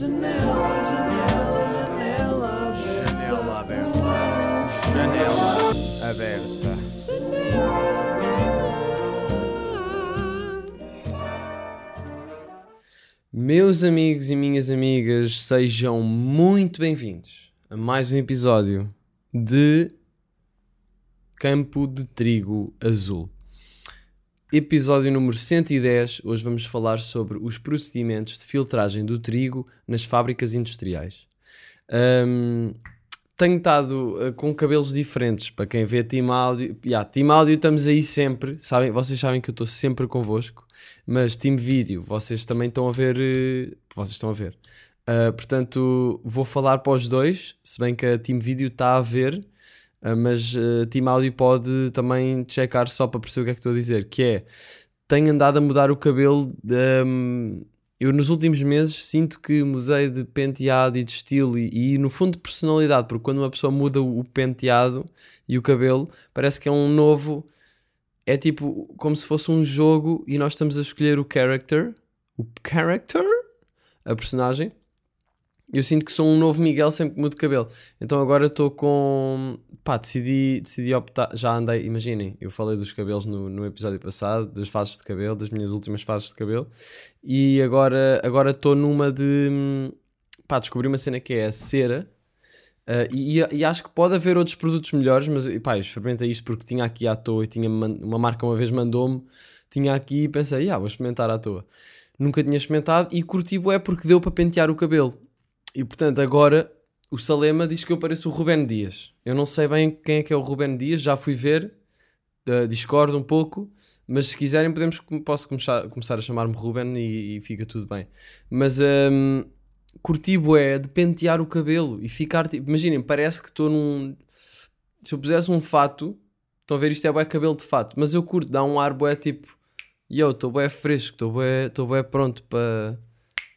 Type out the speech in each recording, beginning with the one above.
Janela, janela, janela. Janela aberta. Janela aberta. Meus amigos e minhas amigas, sejam muito bem-vindos a mais um episódio de Campo de Trigo Azul. Episódio número 110. Hoje vamos falar sobre os procedimentos de filtragem do trigo nas fábricas industriais. Ahm, tenho estado uh, com cabelos diferentes para quem vê Team Áudio. Yeah, Team Áudio estamos aí sempre, sabem? Vocês sabem que eu estou sempre convosco, mas Team Vídeo, vocês também estão a ver. eh, vocês estão a ver. Uh, portanto, vou falar para os dois, se bem que a Team Vídeo está a ver, uh, mas uh, Team Áudio pode também checar só para perceber o que é que estou a dizer. Que é, tenho andado a mudar o cabelo. um, eu nos últimos meses sinto que mudei de penteado e de estilo e, e, no fundo de personalidade, porque quando uma pessoa muda o o penteado e o cabelo, parece que é um novo. É tipo como se fosse um jogo e nós estamos a escolher o character, o character, a personagem. Eu sinto que sou um novo Miguel sempre que mudo de cabelo. Então agora estou com. Pá, decidi, decidi optar. Já andei, imaginem, eu falei dos cabelos no, no episódio passado, das fases de cabelo, das minhas últimas fases de cabelo. E agora estou numa de. Pá, descobri uma cena que é a cera. Ah, e, e acho que pode haver outros produtos melhores, mas pá, eu experimentei isto porque tinha aqui à toa e tinha uma marca uma vez mandou-me, tinha aqui e pensei, ah, vou experimentar à toa. Nunca tinha experimentado e curti é porque deu para pentear o cabelo. E portanto, agora o Salema diz que eu pareço o Ruben Dias. Eu não sei bem quem é que é o Ruben Dias, já fui ver, uh, discordo um pouco, mas se quiserem podemos, posso começar, começar a chamar-me Ruben e, e fica tudo bem. Mas um, curti é de pentear o cabelo e ficar tipo, imaginem, parece que estou num. Se eu pusesse um fato, estão a ver isto é bué cabelo de fato, mas eu curto, dá um ar bué tipo, yo, estou bué fresco, estou bué, bué pronto para.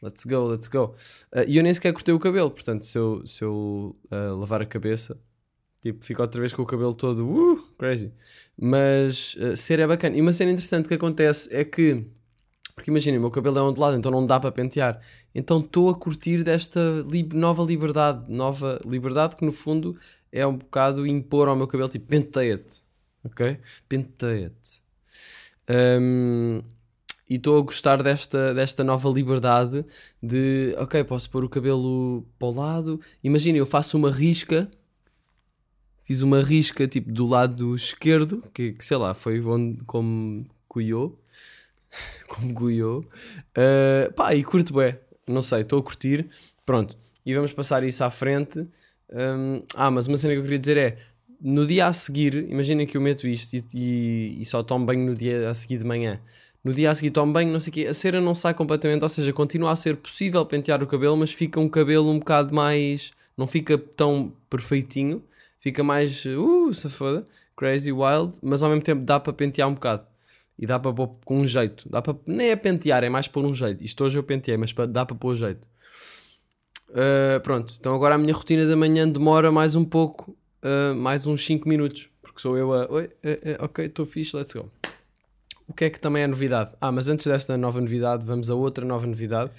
Let's go, let's go. Uh, e eu nem sequer cortei o cabelo, portanto, se eu, se eu uh, lavar a cabeça, tipo, fico outra vez com o cabelo todo uh, crazy. Mas uh, ser é bacana. E uma cena interessante que acontece é que, porque imaginem, o meu cabelo é ondulado, então não dá para pentear. Então estou a curtir desta nova liberdade. Nova liberdade que no fundo é um bocado impor ao meu cabelo, tipo, penteia-te. Ok? Penteia-te. Um, e estou a gostar desta, desta nova liberdade de, ok, posso pôr o cabelo para o lado. Imagina, eu faço uma risca, fiz uma risca tipo do lado esquerdo, que, que sei lá, foi onde, como cuiou, como guiou. Uh, pá, e curto bem, não sei, estou a curtir. Pronto, e vamos passar isso à frente. Um, ah, mas uma cena que eu queria dizer é, no dia a seguir, imaginem que eu meto isto e, e, e só tomo banho no dia a seguir de manhã no dia a seguir tomo banho, não sei o quê, a cera não sai completamente, ou seja, continua a ser possível pentear o cabelo, mas fica um cabelo um bocado mais. não fica tão perfeitinho, fica mais. uh, se foda, crazy, wild, mas ao mesmo tempo dá para pentear um bocado. E dá para pôr com um jeito. Dá para, nem é pentear, é mais pôr um jeito. Isto hoje eu penteei, mas dá para pôr jeito. Uh, pronto, então agora a minha rotina da manhã demora mais um pouco, uh, mais uns 5 minutos, porque sou eu a. Oi, eh, ok, estou fixe, let's go. O que é que também é novidade? Ah, mas antes desta nova novidade, vamos a outra nova novidade,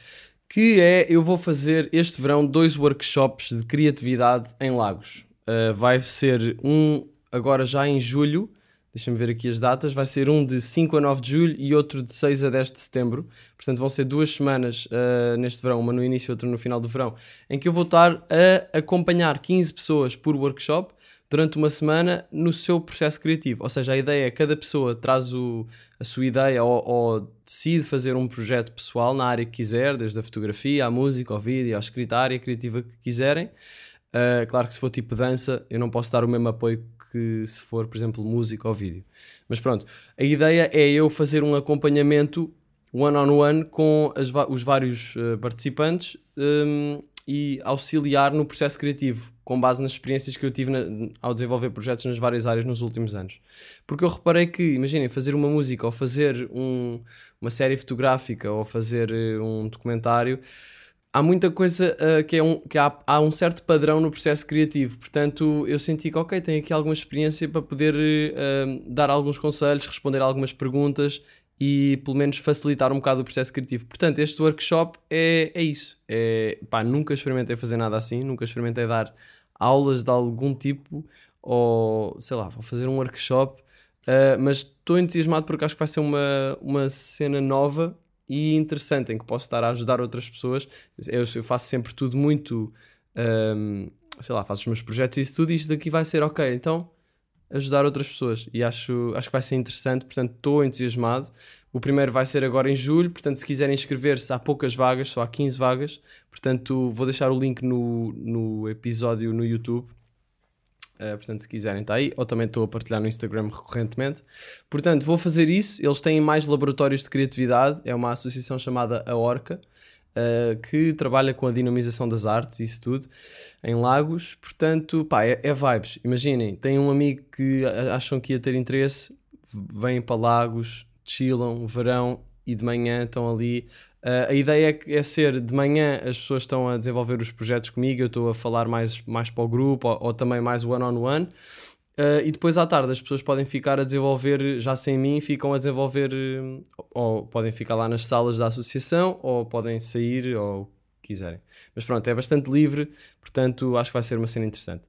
que é eu vou fazer este verão dois workshops de criatividade em Lagos. Uh, vai ser um agora já em julho, deixa-me ver aqui as datas, vai ser um de 5 a 9 de julho e outro de 6 a 10 de setembro. Portanto, vão ser duas semanas uh, neste verão, uma no início e outra no final do verão, em que eu vou estar a acompanhar 15 pessoas por workshop durante uma semana no seu processo criativo. Ou seja, a ideia é cada pessoa traz o, a sua ideia ou, ou, decide fazer um projeto pessoal na área que quiser, desde a fotografia, à música, ao vídeo, à escrita, à área criativa que quiserem. Uh, claro que se for tipo dança, eu não posso dar o mesmo apoio que se for, por exemplo, música ou vídeo. Mas pronto, a ideia é eu fazer um acompanhamento one-on-one on one com as, os vários uh, participantes um, e auxiliar no processo criativo, com base nas experiências que eu tive na, ao desenvolver projetos nas várias áreas nos últimos anos. Porque eu reparei que, imaginem, fazer uma música ou fazer um, uma série fotográfica ou fazer uh, um documentário, há muita coisa uh, que, é um, que há, há, um certo padrão no processo criativo. Portanto, eu senti que, ok, tenho aqui alguma experiência para poder uh, dar alguns conselhos, responder algumas perguntas e pelo menos facilitar um bocado o processo criativo. Portanto, este workshop é, é isso. É, pá, nunca experimentei fazer nada assim, nunca experimentei dar aulas de algum tipo ou sei lá, vou fazer um workshop, uh, mas estou entusiasmado porque acho que vai ser uma, uma cena nova e interessante em que posso estar a ajudar outras pessoas. Eu, eu faço sempre tudo muito, um, sei lá, faço os meus projetos e isso tudo, e isto daqui vai ser ok. Então ajudar outras pessoas e acho, acho que vai ser interessante, portanto estou entusiasmado. O primeiro vai ser agora em julho, portanto se quiserem inscrever-se há poucas vagas, só há 15 vagas, portanto vou deixar o link no, no episódio no YouTube. Uh, portanto, se quiserem, está aí. Ou também estou a partilhar no Instagram recorrentemente. Portanto, vou fazer isso. Eles têm mais laboratórios de criatividade. É uma associação chamada A Orca, uh, que trabalha com a dinamização das artes e isso tudo em Lagos. Portanto, pá, é, é vibes. Imaginem, tem um amigo que acham que ia ter interesse, vêm para Lagos, chillam, verão e de manhã estão ali. Uh, a ideia é, é, ser de manhã as pessoas estão a desenvolver os projetos comigo, eu estou a falar mais, mais para o grupo ou, ou também mais one-on-one. On one. Uh, e depois à tarde as pessoas podem ficar a desenvolver, já sem mim, ficam a desenvolver, ou podem ficar lá nas salas da associação, ou podem sair, ou quiserem. Mas pronto, é bastante livre, portanto acho que vai ser uma cena interessante.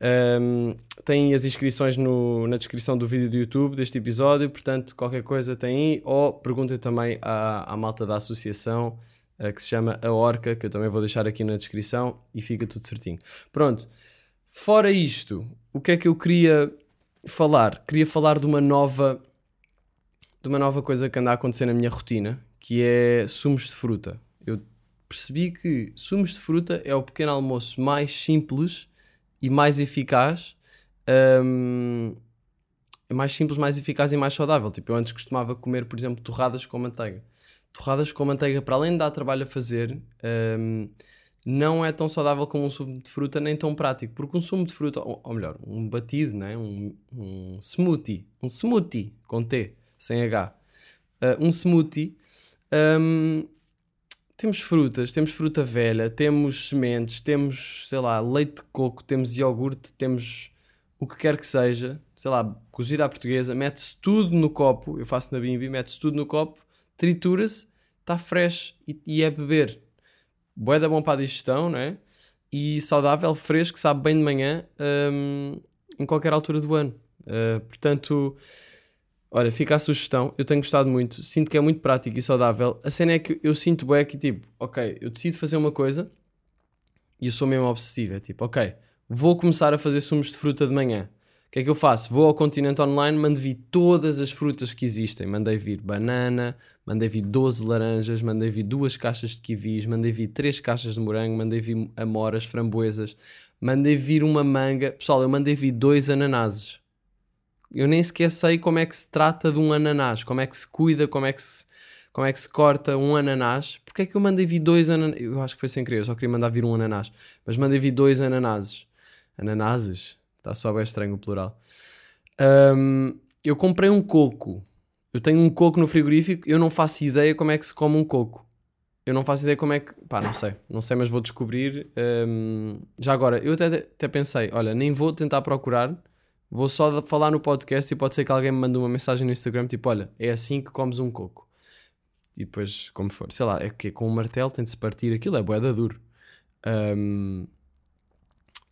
Um, tem as inscrições no, na descrição do vídeo do YouTube deste episódio, portanto, qualquer coisa tem aí, ou perguntem também à, à malta da associação uh, que se chama A Orca, que eu também vou deixar aqui na descrição e fica tudo certinho. Pronto, fora isto, o que é que eu queria falar? Queria falar de uma nova de uma nova coisa que anda a acontecer na minha rotina, que é sumos de fruta. Eu percebi que sumos de fruta é o pequeno almoço mais simples e mais eficaz. Um, mais simples, mais eficaz e mais saudável. Tipo, eu antes costumava comer, por exemplo, torradas com manteiga. Torradas com manteiga, para além de dar trabalho a fazer, um, não é tão saudável como um sumo de fruta, nem tão prático. Porque um sumo de fruta, ou, ou melhor, um batido, né? um, um smoothie, um smoothie com T, sem H, uh, um smoothie, um, temos frutas, temos fruta velha, temos sementes, temos, sei lá, leite de coco, temos iogurte, temos o que quer que seja, sei lá, cozida à portuguesa, mete-se tudo no copo, eu faço na bimbi, mete-se tudo no copo, tritura-se, está fresh e, e, é beber. Boeda bom para a digestão, não é? E saudável, fresco, sabe bem de manhã, um, em qualquer altura do ano. Uh, portanto, Olha, fica a sugestão, eu tenho gostado muito, sinto que é muito prático e saudável. A cena é que eu sinto bem que tipo, ok, eu decido fazer uma coisa e eu sou mesmo obsessivo. É tipo, ok, vou começar a fazer sumos de fruta de manhã. Que é que eu faço? Vou ao Continente Online, mando vir todas as frutas que existem. Mandei vir banana, mandei vir 12 laranjas, mandei vir duas caixas de kiwis, mandei vir três caixas de morango, mandei vir amoras, framboesas, mandei vir uma manga. Pessoal, eu mandei vir dois ananases eu nem sequer sei como é que se trata de um ananás, como é que se cuida, como é que se, como é que se corta um ananás. Porque é que eu mandei vir dois ananás? Eu acho que foi sem querer, eu só queria mandar vir um ananás. Mas mandei vir dois ananases. Ananases? Está só bem estranho o plural. Um, eu comprei um coco. Eu tenho um coco no frigorífico, eu não faço ideia como é que se come um coco. Eu não faço ideia como é que. Pá, não sei. Não sei, mas vou descobrir. Um, já agora, eu até, até pensei: olha, nem vou tentar procurar Vou só falar no podcast e pode ser que alguém me mande uma mensagem no Instagram tipo: Olha, é assim que comes um coco. E depois, como for, sei lá, é que com um martelo tem de se partir aquilo, é boeda duro.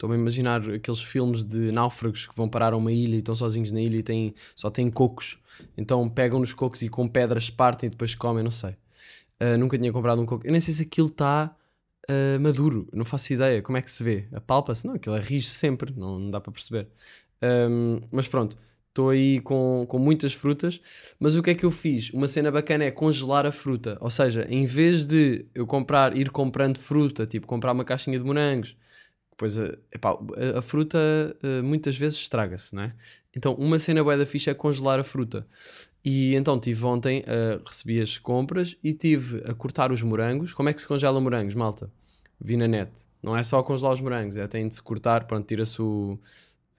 Estou-me um, a imaginar aqueles filmes de náufragos que vão parar a uma ilha e estão sozinhos na ilha e têm, só têm cocos. Então pegam nos cocos e com pedras partem e depois comem, não sei. Uh, nunca tinha comprado um coco. Eu nem sei se aquilo está uh, maduro, não faço ideia. Como é que se vê? Apalpa-se? Não, aquilo é rijo sempre, não, não dá para perceber. Um, mas pronto, estou aí com, com muitas frutas. Mas o que é que eu fiz? Uma cena bacana é congelar a fruta. Ou seja, em vez de eu comprar, ir comprando fruta, tipo comprar uma caixinha de morangos, depois a, epá, a, fruta uh, muitas vezes estraga-se, não é? Então, uma cena boa da ficha é congelar a fruta. E então tive ontem, uh, recebi as compras e tive a cortar os morangos. Como é que se congela morangos, malta? Vi na net. Não é só congelar os morangos, é tem de se cortar, pronto, tira-se o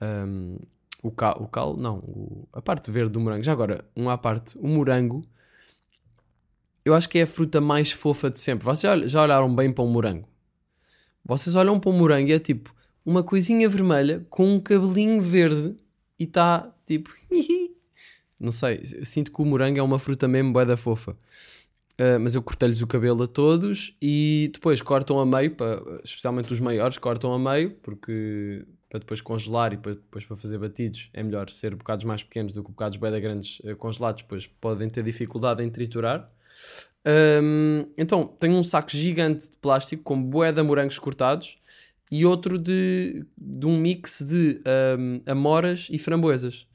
um, o, cal, o cal, não, o, a parte verde do morango. Já agora, uma à parte, o morango, eu acho que é a fruta mais fofa de sempre. Vocês já olharam bem para um morango? Vocês olham para um morango e é tipo uma coisinha vermelha com um cabelinho verde e está tipo. Não sei, sinto que o morango é uma fruta mesmo bué da fofa. Uh, mas eu cortei-lhes o cabelo a todos e depois cortam a meio, pa- especialmente os maiores, cortam a meio, porque para depois congelar e para- depois para fazer batidos é melhor ser bocados mais pequenos do que bocados bem grandes uh, congelados, pois podem ter dificuldade em triturar. Um, então, tenho um saco gigante de plástico com bué de morangos cortados e outro de, de um mix de um, amoras e framboesas.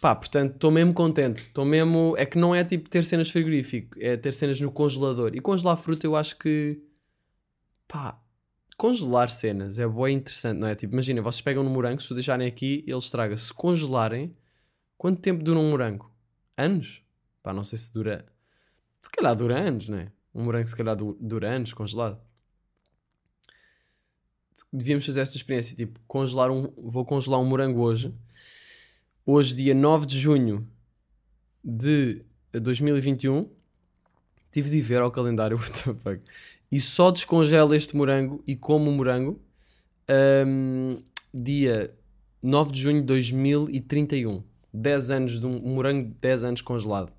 Pá, portanto, estou mesmo contente. Estou mesmo. É que não é tipo ter cenas frigorífico, é ter cenas no congelador. E congelar fruta eu acho que. Pá, congelar cenas é bem interessante, não é? Tipo, imagina, vocês pegam no morango, se o deixarem aqui, ele estraga. Se congelarem, quanto tempo dura um morango? Anos? Pá, não sei se dura. Se calhar dura anos, não é? Um morango se calhar du- dura anos congelado. Devíamos fazer esta experiência, tipo, congelar um. Vou congelar um morango hoje. Hoje, dia 9 de junho de 2021, tive de ver ao calendário, what the fuck, e só descongelo este morango e como o morango hum, dia 9 de junho de 2031. 10 anos de um, um morango de 10 anos congelado.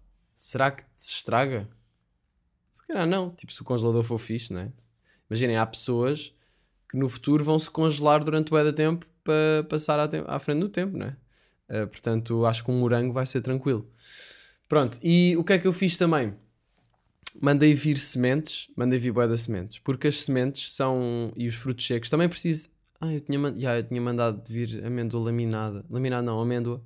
Será que se estraga? Se calhar não. Tipo, se o congelador for fixe, não é? Imaginem, há pessoas que no futuro vão se congelar durante o tempo para passar à, à frente do tempo, não é? Uh, portanto, acho que um morango vai ser tranquilo. Pronto, e o que é que eu fiz também? Mandei vir sementes, mandei vir de sementes, porque as sementes são, e os frutos secos, também preciso... Ah, eu tinha, man... yeah, eu tinha mandado vir amêndoa laminada, laminada não, amêndoa,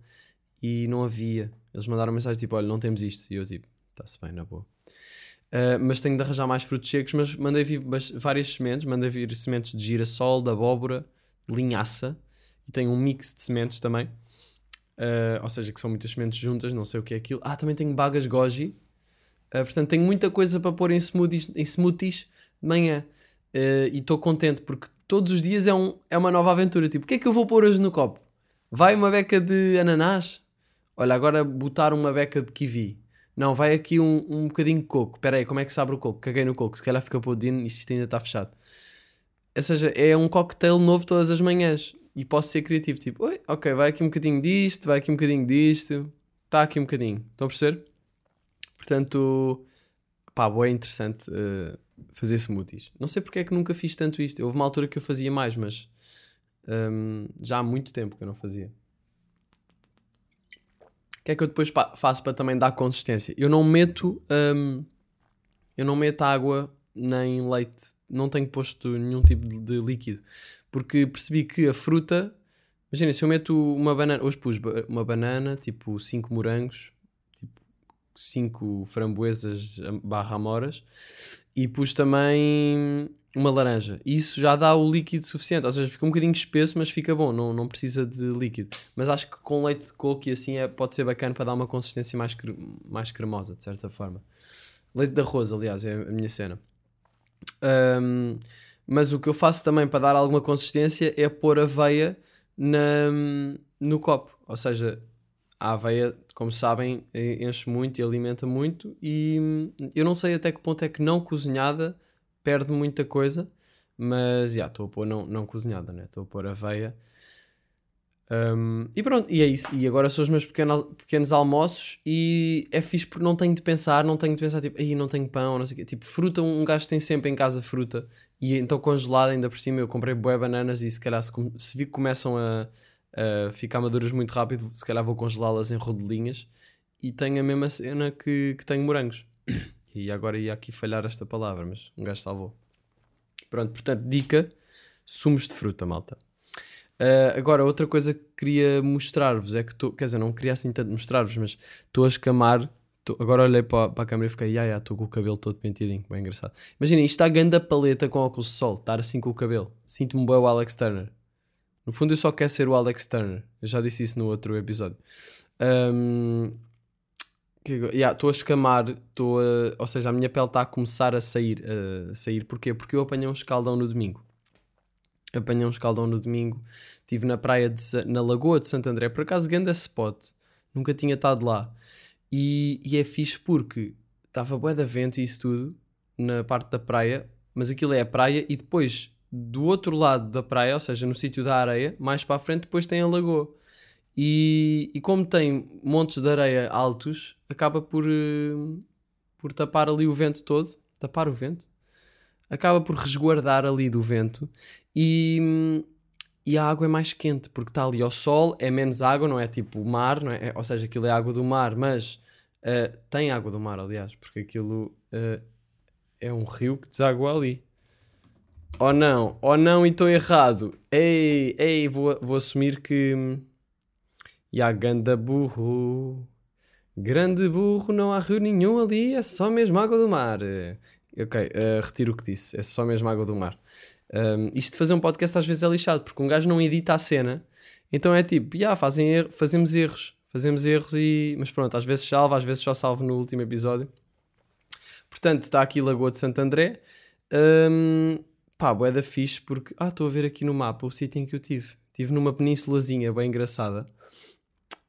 e não havia. Eles mandaram mensagem tipo, olha, não temos isto, e eu tipo, está-se bem, na boa. Uh, mas tenho de arranjar mais frutos secos, mas mandei vir várias sementes, mandei vir sementes de girassol, de abóbora, linhaça, e tenho um mix de sementes também. Uh, ou seja, que são muitas sementes juntas, não sei o que é aquilo. Ah, também tenho bagas goji. Uh, portanto, tenho muita coisa para pôr em smoothies, em smoothies de manhã. Uh, e estou contente porque todos os dias é, um, é uma nova aventura. Tipo, o que é que eu vou pôr hoje no copo? Vai uma beca de ananás? Olha, agora botar uma beca de kiwi. Não, vai aqui um, um bocadinho de coco. Espera aí, como é que se abre o coco? Caguei no coco. Se calhar fica podino e isto ainda está fechado. Ou seja, é um cocktail novo todas as manhãs. E posso ser criativo. Tipo, oi, ok, vai aqui um bocadinho disto, vai aqui um bocadinho disto. Está aqui um bocadinho. Estão a perceber? Portanto, pá, boa, é interessante eh, fazer smoothies. Não sei porque é que nunca fiz tanto isto. Houve uma altura que eu fazia mais, mas hum, já há muito tempo que eu não fazia. Que é que eu depois faço para também dar consistência? Eu não meto, hum, eu não meto água nem leite, não tenho posto nenhum tipo de, de líquido, porque percebi que a fruta, imagina, se eu meto uma banana, hoje pus uma banana, tipo 5 morangos, tipo 5 framboesas am- barra amoras, e pus também uma laranja. Isso já dá o líquido suficiente, ou seja, fica um bocadinho espesso, mas fica bom, não, não precisa de líquido. Mas acho que com leite de coco e assim é, pode ser bacana para dar uma consistência mais, cre- mais cremosa, de certa forma. Leite de arroz, aliás, é a minha cena. Ahm, mas o que eu faço também para dar alguma consistência é pôr aveia na, no copo. Ou seja, a aveia, como sabem, enche muito e alimenta muito. E hum, eu não sei até que ponto é que não cozinhada perde muita coisa. Mas já, estou a pôr não, não cozinhada, né? Estou a pôr aveia. Um, e pronto, e é isso. E agora são os meus pequeno, pequenos almoços e é fixe porque não tenho de pensar, não tenho de pensar tipo, aí não tenho pão, não sei o quê. Tipo, fruta, um gajo tem sempre em casa fruta e então congelada ainda por cima eu comprei bué bananas e se calhar se, se vi que começam a, a ficar maduras muito rápido, se calhar vou congelá-las em rodelinhas e tenho a mesma cena que, que tenho morangos. E agora ia aqui falhar esta palavra, mas um gajo salvou. Pronto, portanto, dica: sumos de fruta, malta. Uh, agora, outra coisa que queria mostrar-vos é que estou, quer dizer, não queria assim tanto mostrar-vos, mas estou a escamar. tô- agora olhei para, a câmera e fiquei, ai, ai, estou com o cabelo todo penteadinho, bem engraçado. Imaginem, isto está a ganda paleta com óculos de sol, estar assim com o cabelo. Sinto-me bem o Alex Turner. No fundo, eu só quero ser o Alex Turner. Eu já disse isso no outro episódio. Um, agora- yeah, Estou a escamar, estou a, ou seja, a minha pele está a começar a sair. A sair. Porquê? Porque eu apanhei um escaldão no domingo. Apanhei um escaldão no domingo. Estive na praia, de, na Lagoa de Santo André. Por acaso, grande spot. Nunca tinha estado lá. E, e é fixe porque estava bué da vento e isso tudo na parte da praia. Mas aquilo é a praia e depois do outro lado da praia, ou seja, no sítio da areia, mais para a frente, depois tem a lagoa. E, e como tem montes de areia altos, acaba por, eh, por tapar ali o vento todo. Tapar o vento? Acaba por resguardar ali do vento e, e a água é mais quente porque está ali ao sol, é menos água, não é tipo mar, não é? É- ou seja, aquilo é água do mar, mas eh, tem água do mar, aliás, porque aquilo eh, é um rio que deságua ali. Ou não, ou não, e estou errado. Ei, ei, vou, vou assumir que. E há ganda burro. Grande burro, não há rio nenhum ali, é só mesmo água do mar. Eh, Ok, eh, retiro o que disse, é só mesmo água do mar. Um, isto de fazer um podcast às vezes é lixado, porque um gajo não edita a cena, então é tipo, já, fazem er- fazemos erros, fazemos erros e. Mas pronto, às vezes salva, às vezes só salvo no último episódio. Portanto, está aqui Lagoa de Santo André. Um, pá, bué da fixe, porque. Ah, estou a ver aqui no mapa o sítio em que eu tive. Estive numa penínsulazinha bem engraçada.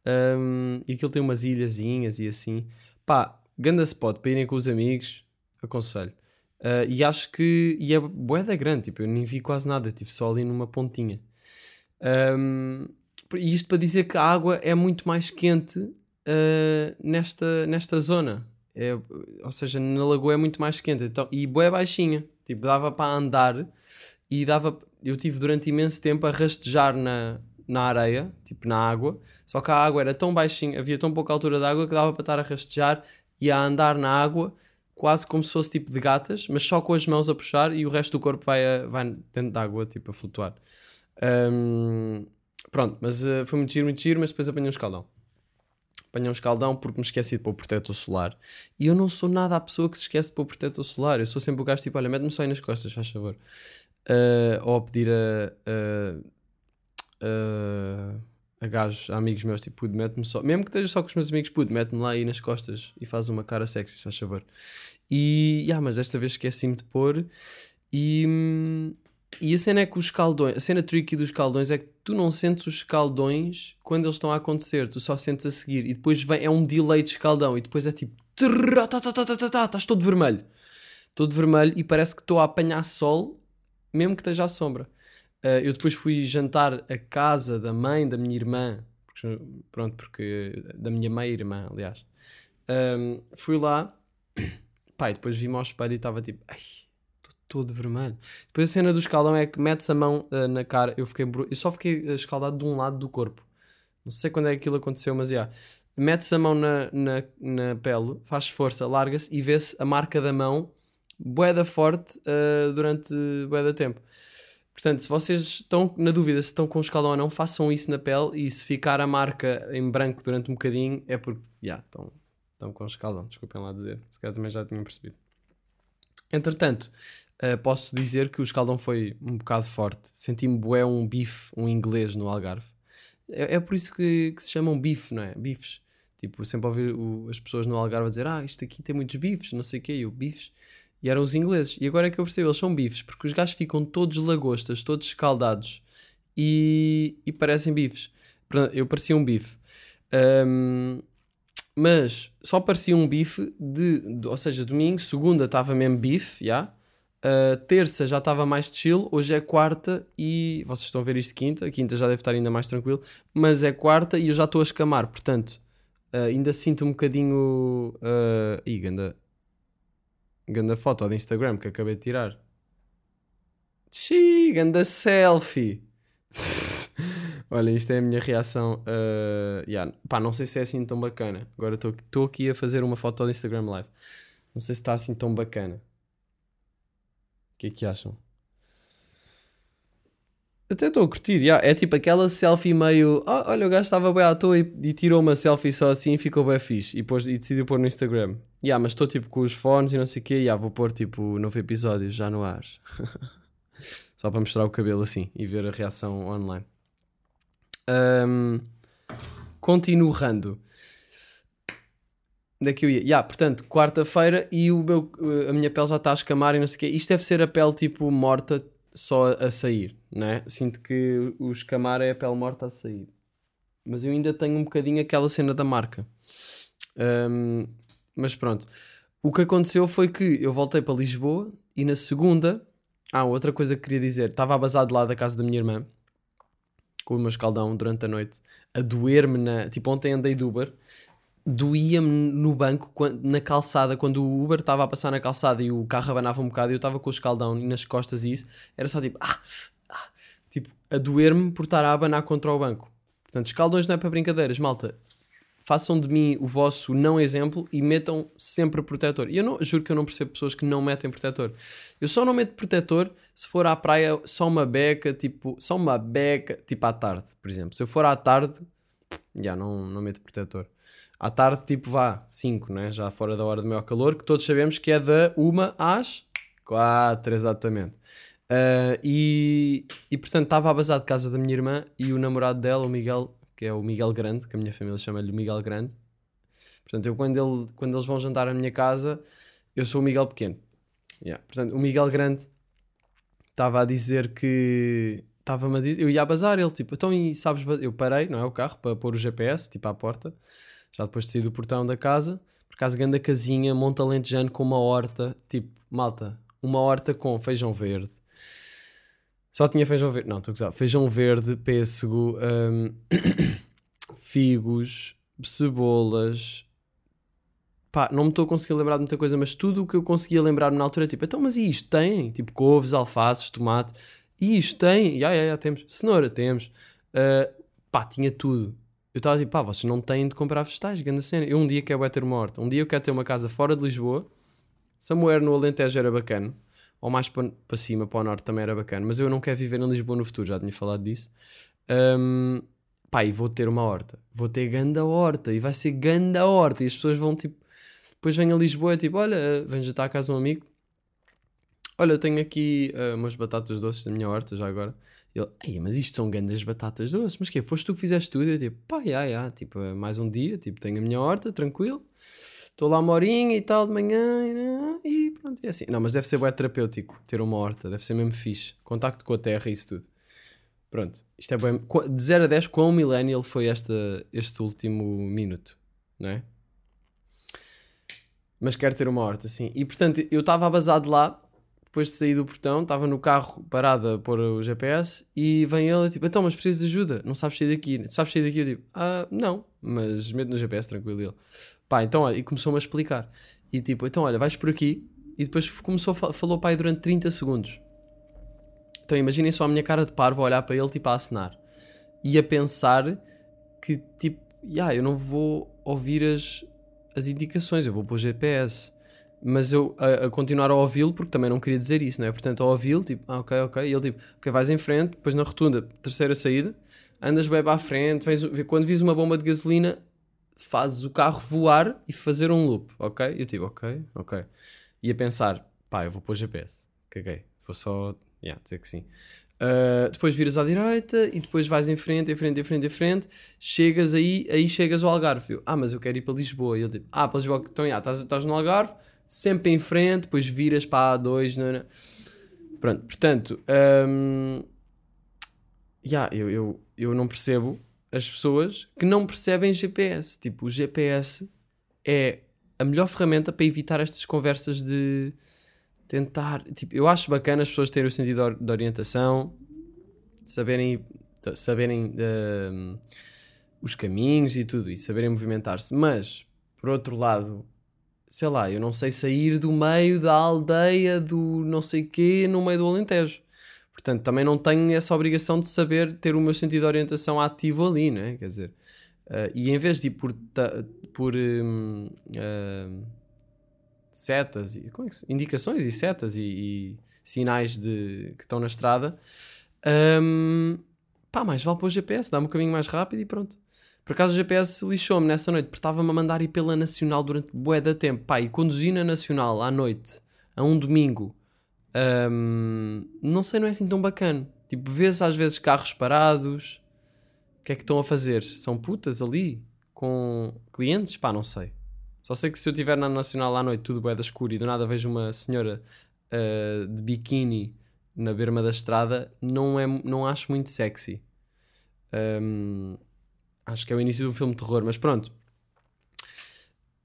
Um, e aquilo tem umas ilhazinhas e assim. Pá, ganda spot para irem com os amigos, aconselho. Uh, e acho que. E é bué da grande, tipo, eu nem vi quase nada, estive só ali numa pontinha. Um, e isto para dizer que a água é muito mais quente uh, nesta, nesta zona. É, ou seja, na lagoa é muito mais quente. Então, e bué baixinha. Tipo, dava para andar e dava. Eu tive durante imenso tempo a rastejar na, na areia, tipo na água. Só que a água era tão baixinha, havia tão pouca altura de água que dava para estar a rastejar e a andar na água quase como se fosse tipo de gatas, mas só com as mãos a puxar e o resto do corpo vai, a- vai dentro da água, tipo a flutuar. Ahm, pronto, mas eh, foi muito giro, muito giro, mas depois apanhei um escaldão. Apanhei um escaldão porque me esqueci de pôr protetor solar. E eu não sou nada a pessoa que se esquece de pôr protetor solar. Eu sou sempre o gajo tipo, olha, mete-me só aí nas costas, faz favor. Ah, ou a pedir a, a, a, a gajos, a amigos meus, tipo, pude, mete-me só. Mesmo que esteja só com os meus amigos, pude, mete-me lá aí nas costas e faz uma cara sexy, faz favor. E, yeah, mas desta vez esqueci-me de pôr. E, e a cena é que os escaldões, a cena tricky dos escaldões é que tu não sentes os escaldões quando eles estão a acontecer, tu só sentes a seguir. E depois vem, é um delay de escaldão e depois é tipo, tá, tá, tá, estás todo vermelho. Todo vermelho e parece que estou a apanhar sol, mesmo que esteja à sombra. Uh, eu depois fui jantar a casa da mãe da minha irmã, porque, pronto, porque da minha meia-irmã, aliás. Um, fui lá, e depois vi-me ao espelho e estava tipo, ai, estou todo vermelho. Depois a cena do escaldão é que metes a mão uh, na cara, eu, fiquei, eu só fiquei uh, escaldado de um lado do corpo. Não sei quando é que aquilo aconteceu, mas já. Metes a mão na, na, na pele, faz força, larga-se e vê-se a marca da mão boeda forte uh, durante boeda tempo. Portanto, se vocês estão na dúvida se estão com escaldão ou não, façam isso na pele e se ficar a marca em branco durante um bocadinho é porque, já, estão, estão com escaldão. Desculpem lá dizer, se calhar também já tinham percebido. Entretanto, eh, posso dizer que o escaldão foi um bocado forte. Senti-me bué um bife, um inglês no Algarve. É, é por isso que, que se chamam bife, não é? Bifes. Tipo, sempre ouvi o- as pessoas no Algarve dizer ah, isto aqui tem muitos bifes, não sei o quê, e eu, bifes. E eram os ingleses. E agora é que eu percebo, eles são bifes, porque os gajos ficam todos lagostas, todos escaldados e, e parecem bifes. Eu parecia um bife. Ahm, mas só parecia um bife de, de- Ou seja, domingo, segunda estava mesmo bife, já. Uh, terça já estava mais chill, hoje é quarta e vocês estão a ver isto quinta, quinta já deve estar ainda mais tranquilo, mas é quarta e eu já estou a escamar, portanto, uh, ainda sinto um bocadinho. Uh, ih, ganda, ganda foto de Instagram que acabei de tirar. Xiii, ganda selfie. Olha, isto é a minha reação. Uh, yeah. Pá, não sei se é assim tão bacana. Agora estou aqui a fazer uma foto de Instagram Live. Não sei se está assim tão bacana. O que é que acham? Até estou a curtir, yeah. é tipo aquela selfie meio. "Ah, olha, o gajo estava bem à toa e, e tirou uma selfie só assim e ficou bem fixe. E, pôs, e decidiu pôr no Instagram. Yeah, mas estou tipo com os fones e não sei o quê. Yeah, vou pôr tipo novo episódio já no ar. só para mostrar o cabelo assim e ver a reação online. Um, continuando. Que eu ia? Yeah, portanto, quarta-feira e o meu, a minha pele já está a escamar e não sei o quê. Isto deve ser a pele tipo morta só a sair, né? Sinto que o escamar é a pele morta a sair. Mas eu ainda tenho um bocadinho aquela cena da marca. Um, mas pronto. O que aconteceu foi que eu voltei para Lisboa e na segunda. Ah, outra coisa que queria dizer. Estava a basar de lá da casa da minha irmã com o meu escaldão durante a noite, a doer-me na. Tipo, ontem andei de Uber, doía-me no banco, na calçada, quando o Uber estava a passar na calçada e o carro abanava um bocado e eu estava com o escaldão nas costas e isso, era só tipo, ah, ah, tipo, a doer-me por estar a abanar contra o banco. Portanto, escaldões não é para brincadeiras, malta. Façam de mim o vosso não exemplo e metam sempre protetor. E eu não, juro que eu não percebo pessoas que não metem protetor. Eu só não meto protetor se for à praia só uma beca, tipo, só uma beca, tipo à tarde, por exemplo. Se eu for à tarde, já não, não meto protetor. À tarde, tipo, vá, 5, né? Já fora da hora do maior calor, que todos sabemos que é da 1 às 4, exatamente. Ah, e, e portanto estava a bazar de casa da minha irmã e o namorado dela, o Miguel, que é o Miguel Grande, que a minha família chama-lhe Miguel Grande. Portanto, eu quando, ele, quando eles vão jantar à minha casa, eu sou o Miguel Pequeno. Yeah. Portanto, o Miguel Grande estava a dizer que. Estava-me a dizer. Eu ia a bazar, ele tipo, então e sabes. ba-" Eu parei, não é? O carro, para pôr o GPS, tipo à porta, já depois de sair do portão da casa. Por acaso, grande casinha, monta lentejano com uma horta, tipo, malta, uma horta com feijão verde. Só tinha feijão verde, não, estou a. Feijão verde, pêssego, hum, figos, cebolas, pá, não me estou a conseguir lembrar de muita coisa, mas tudo o que eu conseguia lembrar na altura, tipo, então, mas e isto tem? Tipo, couves, alfaces, tomate, e isto tem? Já, já, já, temos. Cenoura, temos. Ah, pá, tinha tudo. Eu estava tipo, pá, vocês não têm de comprar vegetais, grande cena. Eu um dia quero é ter uma horta, um dia eu quero ter uma casa fora de Lisboa, Samuel no Alentejo era bacana, ou mais para, para cima, para o norte também era bacana, mas eu não quero viver em Lisboa no futuro, já tinha falado disso. Ahm, pá, e vou ter uma horta, vou ter ganda horta, e vai ser ganda horta, e as pessoas vão tipo, depois vem a Lisboa tipo, olha, eh, vem jantar à casa um amigo, olha, eu tenho aqui eh, umas batatas doces da minha horta já agora. Ele, Ei, mas isto são grandes batatas doces, mas que Foste tu que fizeste tudo? Eu tipo, pá, já, já, tipo, é mais um dia, tipo, tenho a minha horta, tranquilo, estou lá uma horinha e tal de manhã e, né, pronto, é assim. Não, mas deve ser bué terapêutico ter uma horta, deve ser mesmo fixe, contacto com a terra e isso tudo. Pronto, isto é bem. De 0 a 10, quão millennial foi esta, este último minuto, não é? Mas quero ter uma horta, sim. E portanto, eu estava abasado lá, depois de sair do portão, estava no carro parado a pôr o GPS e vem ele tipo, então, mas precisas de ajuda, não sabes sair daqui, sabes sair daqui? Eu tipo, ah, não, mas meto no GPS, tranquilo. Ele, pá, então olha, e começou-me a explicar. E tipo, então olha, vais por aqui, e depois começou falou pai durante 30 segundos. Então imaginem só a minha cara de parvo a olhar para ele, tipo, a acenar. E a pensar que, tipo, yeah, eu não vou ouvir as, as indicações, eu vou pôr GPS. Mas eu a, a continuar a ouvi-lo, porque também não queria dizer isso, não é? Portanto, a ouvi-lo, tipo, ah, ok, ok. E ele, tipo, ok, vais em frente, depois na rotunda, terceira saída, andas bem para a frente, vens, quando vis uma bomba de gasolina, fazes o carro voar e fazer um loop, ok? Eu, tipo, ok, ok. E a pensar, pá, eu vou pôr GPS, caguei, vou só, yeah, dizer que sim. Uh, depois viras à direita e depois vais em frente, em frente, em frente, em frente. Chegas aí, aí chegas ao Algarve. Eu, ah, mas eu quero ir para Lisboa. E ele tipo, ah, para Lisboa, então já, estás, estás no Algarve, sempre em frente, depois viras para a A2. Não, não. Pronto, portanto, um, yeah, eu, eu, eu não percebo as pessoas que não percebem GPS. Tipo, o GPS é a melhor ferramenta para evitar estas conversas de tentar. Tipo, eu acho bacana as pessoas terem o sentido de or- de orientação, saberem, saberem hum, os caminhos e tudo isso, saberem movimentar-se, mas por outro lado, sei lá, eu não sei sair do meio da aldeia do não sei quê no meio do Alentejo. Portanto, também não tenho essa obrigação de saber ter o meu sentido de orientação ativo ali, né? Quer dizer, ah, e em vez de ir por, ta- por hum, ah, setas, e, é se- indicações e setas e, e sinais de, que estão na estrada, hum, pá, mais vale para o GPS, dá-me um caminho mais rápido e pronto. Por acaso o GPS lixou-me nessa noite, porque estava-me a mandar ir pela Nacional durante bué da tempo, pá, e conduzir na Nacional à noite, a um domingo, hum, não sei, não é assim tão bacana. Tipo, vê-se às vezes carros parados, o que é que estão a fazer? São putas ali, com clientes? Pá, não sei. Só sei que se eu estiver na Nacional à noite, tudo bué da escuro, e do nada vejo uma senhora ah, de biquíni na berma da estrada, não, é, não acho muito sexy. Hum, acho que é o início de um filme de terror, mas pronto.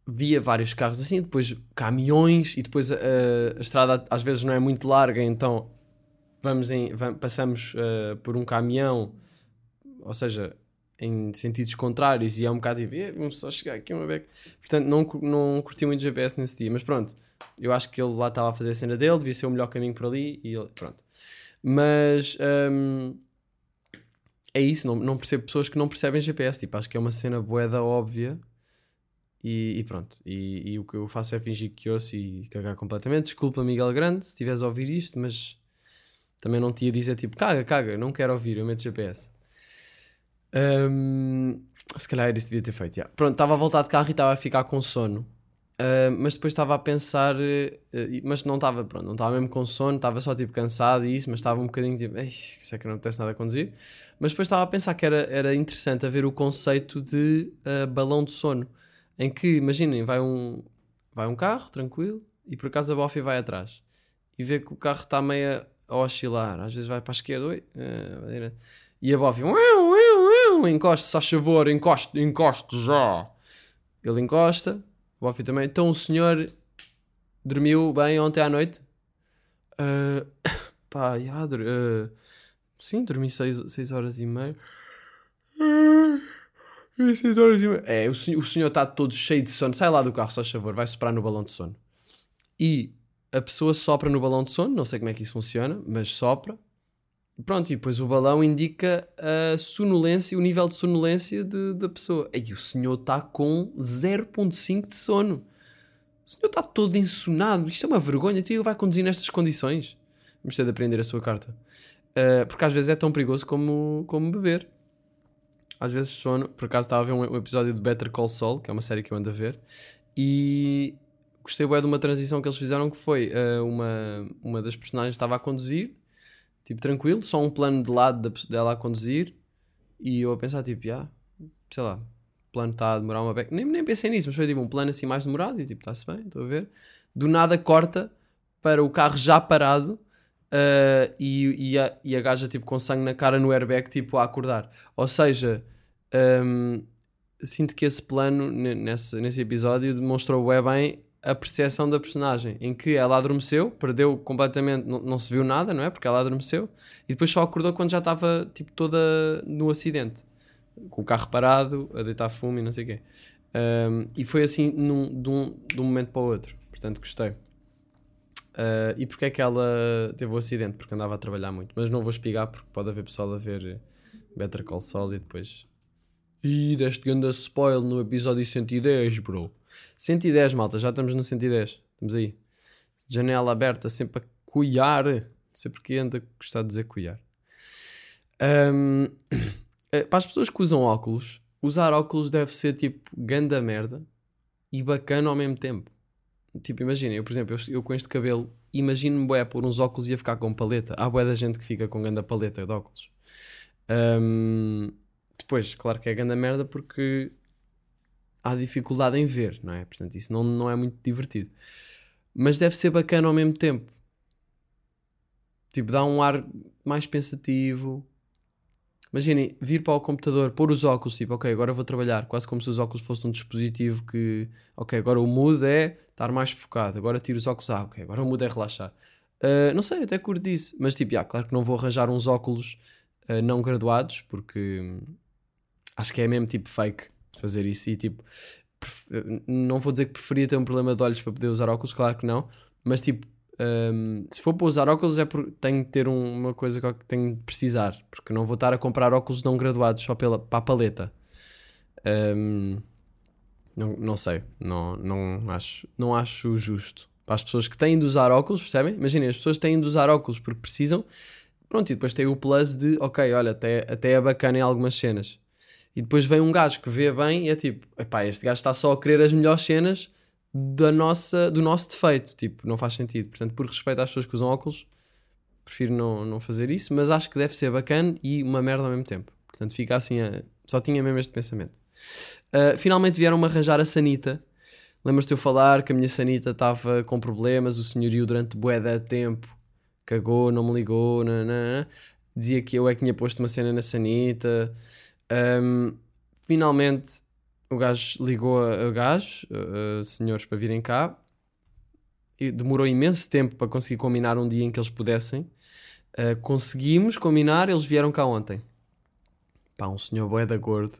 Via vários carros assim, depois caminhões, e depois ah, a estrada às vezes não é muito larga, então vamos em, vam- passamos ah, por um caminhão ou seja, em sentidos contrários e é um bocado tipo, "Eh, vamos só chegar aqui uma beca. Portanto, não, não curti muito GPS nesse dia, mas pronto, eu acho que ele lá estava a fazer a cena dele, devia ser o melhor caminho por ali e ele, pronto. Mas hum, é isso, não, não percebo pessoas que não percebem GPS, tipo, acho que é uma cena boeda óbvia e, e pronto. E, e o que eu faço é fingir que ouço e cagar completamente. Desculpa, Miguel Grande, se estiveres a ouvir isto, mas também não te ia dizer tipo, caga, caga, não quero ouvir, eu meto GPS. Hum, se calhar isso devia ter feito. já. Pronto, estava a voltar de carro e estava a ficar com sono. Ah, mas depois estava a pensar, eh, mas não estava, pronto, não estava mesmo com sono, estava só tipo cansado e isso, mas estava um bocadinho tipo, ei, isso é que não apetece nada a conduzir. Mas depois estava a pensar que era, era interessante haver o conceito de ah, balão de sono, em que, imaginem, vai um, vai um carro tranquilo e por acaso a Boffy vai atrás e vê que o carro está meio a oscilar, às vezes vai para a esquerda, oi, eh, a e a uiu, encoste, só favor, encoste já. Ele encosta, o Boffy também. Então o senhor dormiu bem ontem à noite? Ah, pá, já, dur- ah, sim, dormi 6 horas e meia. Ah, 6 horas e. É, o, sen- o senhor está todo cheio de sono. Sai lá do carro, só favor, vai soprar no balão de sono. E a pessoa sopra no balão de sono, não sei como é que isso funciona, mas sopra. Pronto, e depois o balão indica a sonolência, o nível de sonolência de- da pessoa. E o senhor está com 0.5 de sono. O senhor está todo ensonado. Isto é uma vergonha. Então ele vai conduzir nestas condições. Vamos ter de aprender a sua carta. Ah, porque às vezes é tão perigoso como, como beber. Às vezes sono. Por acaso estava a ver um, um episódio de Better Call Saul, que é uma série que eu ando a ver. E gostei bué de uma transição que eles fizeram que foi ah, uma, uma das personagens estava a conduzir, tipo tranquilo, só um plano de lado dela a conduzir. E eu a pensar, tipo, já, sei lá, o plano está a demorar uma beca. Nem, nem pensei nisso, mas foi tipo um plano assim mais demorado e tipo, está-se bem, estou a ver. Do nada corta para o carro já parado ah, e, e, a, e a gaja tipo com sangue na cara no airbag, tipo a acordar. Ou seja, hum, sinto que esse plano ne- nesse, nesse episódio demonstrou bué bem a percepção da personagem, em que ela adormeceu, perdeu completamente, não, não se viu nada, não é? Porque ela adormeceu e depois só acordou quando já estava tipo toda no acidente, com o carro parado, a deitar fumo e não sei o quê. Um, e foi assim num, de, um, de um momento para o outro, portanto gostei. Uh, e porque é que ela teve o acidente? Porque andava a trabalhar muito, mas não vou espigar porque pode haver pessoal a ver Better Call Saul e depois Ih, deste grande spoiler no episódio 110, bro. 110, malta, já estamos no 110. Estamos aí. Janela aberta, sempre a cuiar. Não sei porque anda gostar de dizer cuiar. Ahm, eh, para as pessoas que usam óculos, usar óculos deve ser tipo ganda merda e bacana ao mesmo tempo. Tipo, imagina, eu por exemplo, eu, eu com este cabelo, imagino-me bué pôr uns óculos e a ficar com paleta. Há bué da gente que fica com ganda paleta de óculos. Ahm, depois, claro que é ganda merda porque há dificuldade em ver, não é? Portanto, isso não, não é muito divertido. Mas deve ser bacana ao mesmo tempo. Tipo, dá um ar mais pensativo. Imaginem, vir para o computador, pôr os óculos, tipo, ok, agora vou trabalhar, quase como se os óculos fossem um dispositivo que, ok, agora o mood é estar mais focado, agora tiro os óculos, ah, ok, agora o mood é relaxar. Ah, não sei, até curto disso, mas tipo, ah, claro que não vou arranjar uns óculos ah, não graduados, porque acho que é mesmo tipo fake fazer isso e tipo, não vou dizer que preferia ter um problema de olhos para poder usar óculos, claro que não, mas tipo, hum, se for para usar óculos é porque tenho que ter um- uma coisa que tenho de precisar, porque não vou estar a comprar óculos não graduados só pela, para a paleta. Hum, não, não sei, não, não, acho, não acho justo. Para as pessoas que têm de usar óculos, percebem? Imaginem, as pessoas têm de usar óculos porque precisam, pronto, e depois tem o plus de, ok, olha, até, até é bacana em algumas cenas. E depois vem um gajo que vê bem e é tipo, epá, este gajo está só a querer as melhores cenas da nossa, do nosso defeito. Tipo, não faz sentido. Portanto, por respeito às pessoas que usam óculos, prefiro não, não fazer isso, mas acho que deve ser bacana e uma merda ao mesmo tempo. Portanto, fica assim, a- só tinha mesmo este pensamento. Uh, finalmente vieram-me arranjar a sanita. Lembras-te eu falar que a minha sanita estava com problemas, o senhorio durante bué de tempo cagou, não me ligou, nananã. dizia que eu é que tinha posto uma cena na sanita. Um, finalmente o gajo ligou a, a gajo, a- a senhores para virem cá. E demorou imenso tempo para conseguir combinar um dia em que eles pudessem. Uh, conseguimos combinar, eles vieram cá ontem. Pá, um senhor boeda gordo.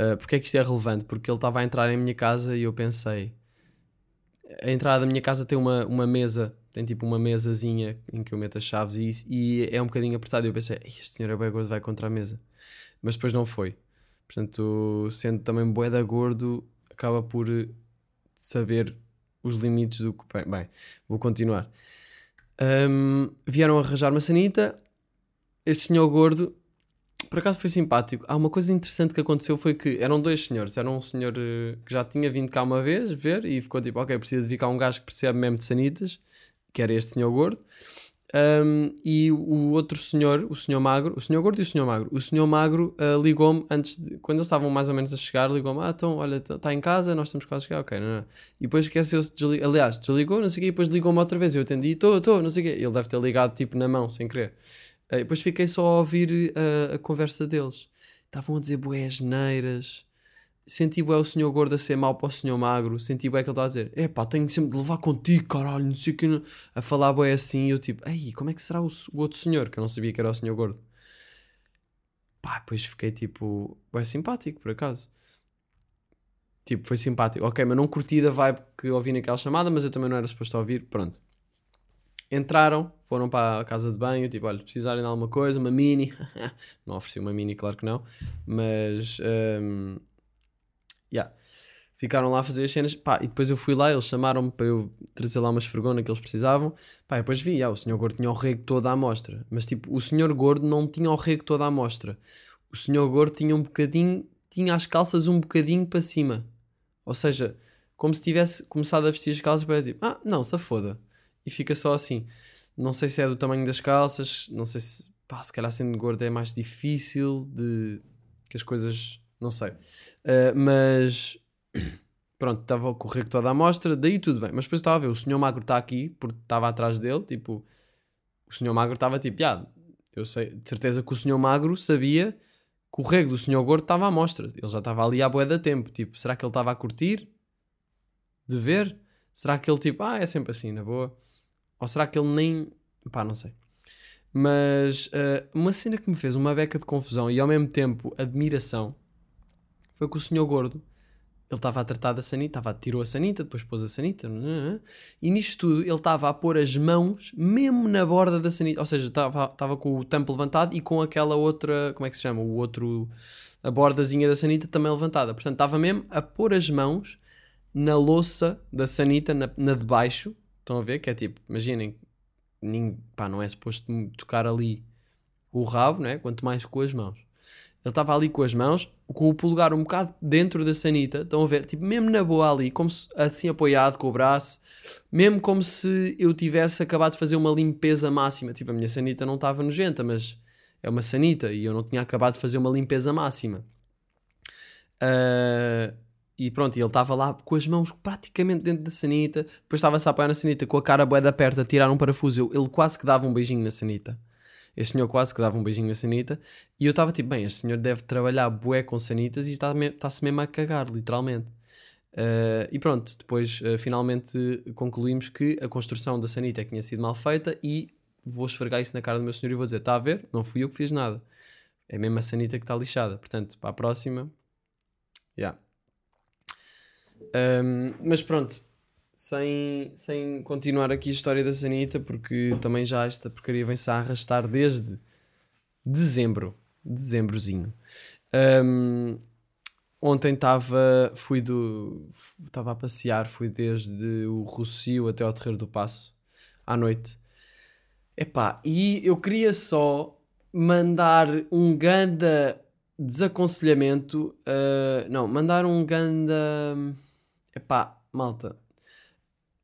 Uh, porque é que isto é relevante? Porque ele estava a entrar em minha casa e eu pensei. A entrada da minha casa tem uma, uma mesa, tem tipo uma mesazinha em que eu meto as chaves e, isso, e é um bocadinho apertado. E eu pensei, "Ei, este senhor é bem gordo, vai contra a mesa. Mas depois não foi. Portanto, sendo também boeda gordo, acaba por eh, saber os limites do que. Bem, bem vou continuar. Um, vieram arranjar uma sanita. Este senhor gordo, por acaso foi simpático. Há uma coisa interessante que aconteceu: foi que eram dois senhores. Era um senhor eh, que já tinha vindo cá uma vez ver e ficou tipo, ok, precisa de vir cá um gajo que percebe mesmo de sanitas, que era este senhor gordo. Um, e o outro senhor, o senhor magro, o senhor gordo e o senhor magro. O senhor magro uh, ligou-me antes de, quando eles estavam mais ou menos a chegar, ligou-me: Ah, então, olha, está em casa, nós estamos quase a chegar, ok, não, não. E depois esqueceu-se de desligar, aliás, desligou, não sei o quê, e depois ligou-me outra vez. Eu atendi: Estou, estou, não sei o quê. Ele deve ter ligado tipo na mão, sem querer. Uh, depois fiquei só a ouvir uh, a conversa deles. Estavam a dizer boé neiras. Senti bué o senhor gordo a ser mau para o senhor magro. Senti bué que ele estava a dizer: É pá, tenho sempre de levar contigo, caralho, não sei o que. A falar bué assim. E eu tipo: Ei, como é que será o, o outro senhor? Que eu não sabia que era o senhor gordo. Pá, depois fiquei tipo: Bué simpático, por acaso. Tipo, foi simpático. Ok, mas não curti da vibe que ouvi naquela chamada, mas eu também não era suposto a ouvir. Pronto. Entraram, foram para a casa de banho, tipo, olha, precisarem de alguma coisa, uma mini. não ofereci uma mini, claro que não. Mas. hum, yeah. Ficaram lá a fazer as cenas, pá, e depois eu fui lá, eles chamaram-me para eu trazer lá umas esfregona que eles precisavam, pá, e depois vi, ah, o senhor gordo tinha o rego todo à amostra, mas tipo, o senhor gordo não tinha o rego todo à amostra, o senhor gordo tinha um bocadinho, tinha as calças um bocadinho para cima, ou seja, como se tivesse começado a vestir as calças para tipo, ah, não, se foda, e fica só assim, não sei se é do tamanho das calças, não sei se, pá, se calhar sendo gordo é mais difícil de, que as coisas, não sei, Uh, mas pronto, estava a correr toda a amostra, daí tudo bem. Mas depois estava a ver, o senhor magro está aqui, porque estava atrás dele, tipo, o senhor magro estava tipo, ah, eu sei, de certeza que o senhor magro sabia que o rego do senhor gordo estava à mostra. Ele já estava ali à boia da tempo, tipo, será que ele estava a curtir? De ver? Será que ele tipo, ah, é sempre assim, na boa? Ou será que ele nem, pá, não sei. Mas uh, uma cena que me fez uma beca de confusão e ao mesmo tempo admiração foi que o senhor gordo, ele estava a tratar da sanita, tirou a sanita, depois pôs a sanita, e nisto tudo ele estava a pôr as mãos mesmo na borda da sanita, ou seja, estava, com o tampo levantado e com aquela outra, como é que se chama? O outro, a bordazinha da sanita também levantada. Portanto, estava mesmo a pôr as mãos na louça da sanita, na, na de baixo, estão a ver? Que é tipo, imaginem, nin- pá, não é suposto tocar ali o rabo, né? quanto mais com as mãos. Ele estava ali com as mãos, com o polegar um bocado dentro da sanita, estão a ver? Tipo, mesmo na boa ali, como se, assim apoiado com o braço, mesmo como se eu tivesse acabado de fazer uma limpeza máxima. Tipo, a minha sanita não estava nojenta, mas é uma sanita e eu não tinha acabado de fazer uma limpeza máxima. Ah, e pronto, ele estava lá com as mãos praticamente dentro da sanita, depois estava-se a apoiar na sanita com a cara bué da perto a tirar um parafuso. Eu- ele quase que dava um beijinho na sanita. Este senhor quase que dava um beijinho na sanita. E eu estava tipo, bem, este senhor deve trabalhar bué com sanitas e está me- está-se mesmo a cagar, literalmente. Ah, e pronto, depois ah, finalmente concluímos que a construção da sanita é tinha sido mal feita e vou esfregar isso na cara do meu senhor e vou dizer: está a ver? Não fui eu que fiz nada. É mesmo a sanita que está lixada. Portanto, para a próxima. Yeah. Um, mas pronto, sem, sem continuar aqui a história da Sanita, porque também já esta porcaria vem-se a arrastar desde dezembro. Dezembrozinho. Um, ontem estava. Fui do. Estava a passear, fui desde o Rocio até ao Terreiro do Passo à noite. Epá, e eu queria só mandar um ganda desaconselhamento. uh, não, mandar um ganda. Epá, malta.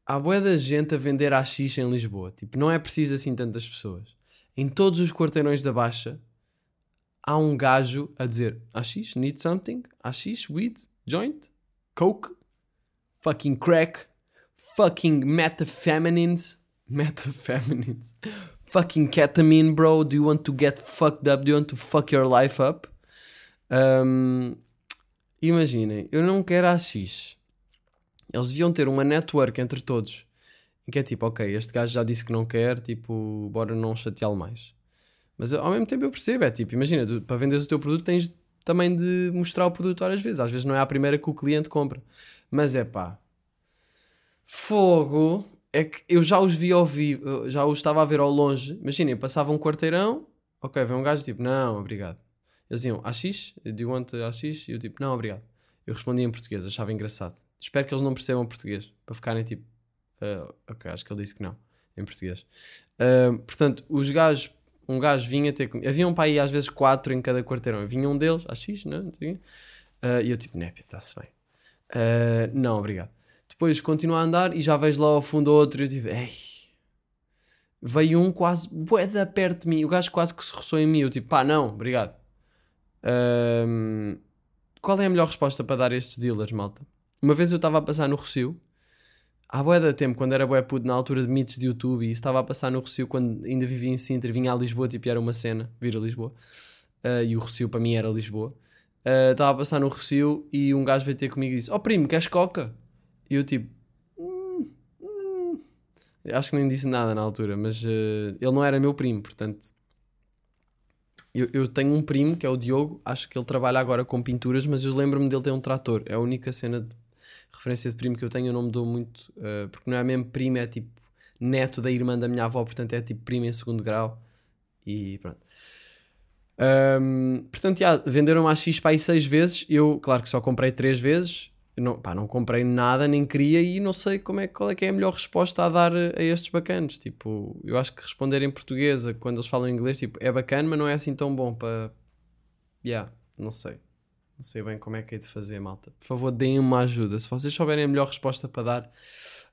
Há bué da gente a vender AX em Lisboa. Tipo, não é preciso assim tantas pessoas. Em todos os quarteirões da Baixa há um gajo a dizer AX, need something? AX, weed, joint, coke, fucking crack, fucking metafeminines, metafeminines, fucking ketamine, bro. Do you want to get fucked up? Do you want to fuck your life up? Um, imaginem, eu não quero AX. Eles deviam ter uma network entre todos. Em que é tipo, ok, este gajo já disse que não quer, tipo, bora não chateá-lo mais. Mas ao mesmo tempo eu percebo, é tipo, imagina, tu, para venderes o teu produto tens também de mostrar o produto várias vezes. Às vezes não é a primeira que o cliente compra. Mas é pá, fogo, é que eu já os vi ao vivo, já os estava a ver ao longe. Imaginem, passava um quarteirão, ok, vem um gajo tipo, não, obrigado. Eles diziam, AX? Do you want AX? E eu tipo, não, obrigado. Eu respondia em português, achava engraçado. Espero que eles não percebam português, para ficarem tipo, "Ah, ok, acho que ele disse que não, em português. Ah, portanto, os gajos, um gajo vinha ter comigo, havia um pai às vezes quatro em cada quarteirão, vinha um deles, AX, não, não sei o quê. Ah, e eu tipo, népia, está-se bem. Ah, não, obrigado. Depois continuo a andar e já vejo lá ao fundo outro e eu tipo, ei. Veio um quase bué da perto de mim, o gajo quase que se roçou em mim, eu tipo, pá, não, obrigado. Qual é a melhor resposta para dar a estes dealers, malta? Uma vez eu estava a passar no Rocio, há bué da tempo, quando era bué puto, na altura de mitos de YouTube, e estava a passar no Rocio quando ainda vivia em Sintra, vinha a Lisboa, tipo, era uma cena, vir a Lisboa. Ah, e o Rocio para mim era Lisboa. Ah, Estava a passar no Rocio e um gajo veio ter comigo e disse, ó primo, queres coca? E eu tipo, "Hum, hum." acho que nem disse nada na altura, mas eh, ele não era meu primo, portanto eu, eu tenho um primo que é o Diogo, acho que ele trabalha agora com pinturas, mas eu lembro-me dele ter um trator. É a única cena de referência de primo que eu tenho, eu não me dou muito, eh, porque não é mesmo primo, é tipo neto da irmã da minha avó, portanto é tipo primo em segundo grau. E pronto. Ahm, portanto, já, venderam a X para aí seis vezes. Eu, claro que só comprei três vezes. Não, pá, não comprei nada, nem queria e não sei como é, qual é que é a melhor resposta a dar a a estes bacanos. Tipo, eu acho que responder em português, quando eles falam inglês, tipo, é bacana, mas não é assim tão bom para. Yeah, não sei. Não sei bem como é que é de fazer, malta. Por favor, deem uma ajuda. Se vocês souberem a melhor resposta para dar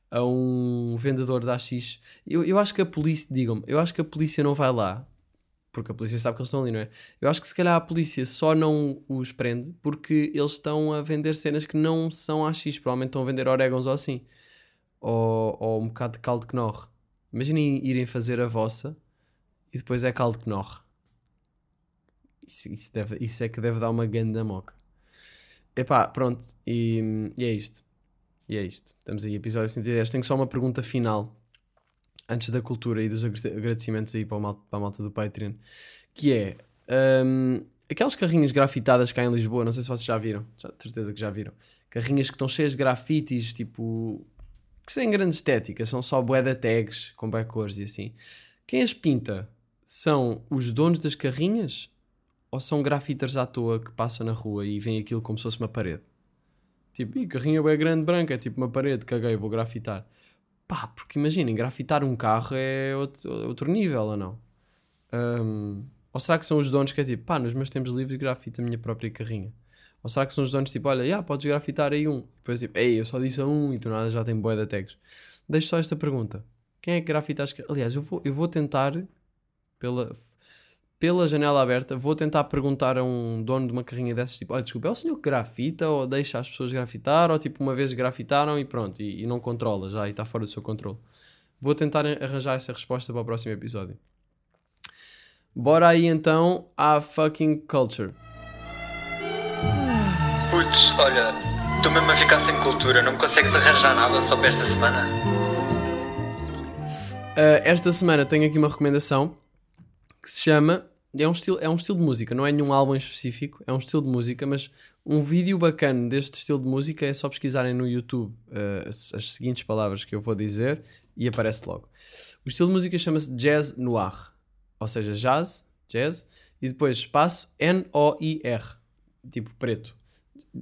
a um vendedor da AX, eu, eu acho que a polícia, digam-me, eu acho que a polícia não vai lá, porque a polícia sabe que eles estão ali, não é? Eu acho que se calhar a polícia só não os prende porque eles estão a vender cenas que não são AX, provavelmente estão a vender orégãos ou assim, ou, ou um bocado de caldo que norre. Imaginem irem fazer a vossa e depois é caldo que norre. Isso, isso, deve, isso é que deve dar uma ganda moca. Epá, pronto, e, e é isto. E é isto. Estamos aí, episódio 110. Tenho só uma pergunta final antes da cultura e dos agra- agradecimentos aí para, o mal- para a malta do Patreon, que é hum, aquelas carrinhas grafitadas cá em Lisboa, não sei se vocês já viram, já, de certeza que já viram. Carrinhas que estão cheias de grafites, tipo, que sem grande estética, são só de tags com bué cores e assim. Quem as pinta são os donos das carrinhas ou são grafiters à toa que passam na rua e veem aquilo como se fosse uma parede? Tipo, Ih, carrinha bem grande branca, é tipo uma parede, caguei, vou grafitar. Pá, porque imaginem, grafitar um carro é outro, outro nível ou não? Hum, ou será que são os donos que é tipo, pá, nos meus tempos livres grafito a minha própria carrinha? Ou será que são os donos tipo, olha, já, podes grafitar aí um. E depois tipo, ei, eu só disse a um e tu nada já tem de tags. Deixo só esta pergunta. Quem é que grafita as... Aliás, eu vou, eu vou tentar, pela, pela janela aberta, vou tentar perguntar a um dono de uma carrinha dessas, tipo, olha, desculpa, é o senhor que grafita ou deixa as pessoas grafitar ou tipo, uma vez grafitaram e pronto, e, e não controla já e está fora do seu controle. Vou tentar arranjar essa resposta para o próximo episódio. Bora aí então à fucking culture. Putz, olha, estou mesmo a ficar sem cultura, não me consegues arranjar nada só para esta semana? Uh, esta semana tenho aqui uma recomendação que se chama. É um, estilo, é um estilo de música, não é nenhum álbum específico, é um estilo de música, mas um vídeo bacana deste estilo de música é só pesquisarem no YouTube uh, as, as seguintes palavras que eu vou dizer e aparece logo. O estilo de música chama-se Jazz Noir, ou seja, jazz, jazz, e depois espaço N-O-I-R, tipo preto,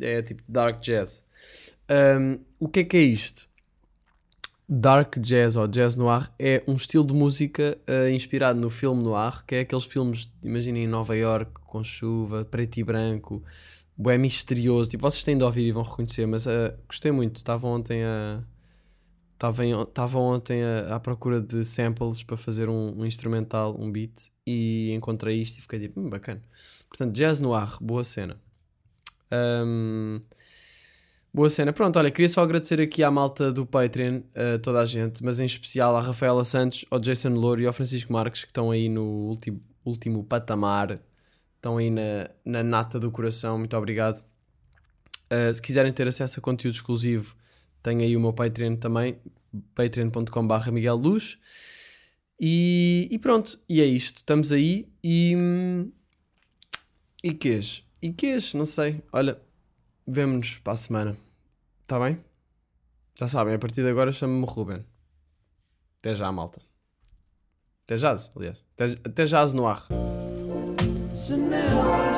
é tipo dark jazz. Um, o que é que é isto? Dark Jazz ou Jazz Noir é um estilo de música eh, inspirado no filme noir, que é aqueles filmes, imaginem, em Nova York, com chuva, preto e branco, é misterioso. Tipo, vocês têm de ouvir e vão reconhecer, mas eh, gostei muito. Estava ontem a. Estava, em- estava ontem à procura de samples para fazer um, um instrumental, um beat, e encontrei isto e fiquei tipo, hum, bacana. Portanto, Jazz Noir, boa cena. Ahm, Boa cena. Pronto, olha, queria só agradecer aqui à malta do Patreon, a toda a gente, mas em especial à Rafaela Santos, ao Jason Louro e ao Francisco Marques, que estão aí no último, último patamar, estão aí na, na nata do coração. Muito obrigado. Uh, se quiserem ter acesso a conteúdo exclusivo, tem aí o meu Patreon também, patreon.com.br Miguel Luz. E, e pronto, e é isto. Estamos aí e. hum, E quês? E quês? Não sei. Olha, vemo-nos para a semana. Está bem? Já sabem, a partir de agora chamo-me Ruben. Até já, malta. Até já, aliás. Até, até já no ar. Janela.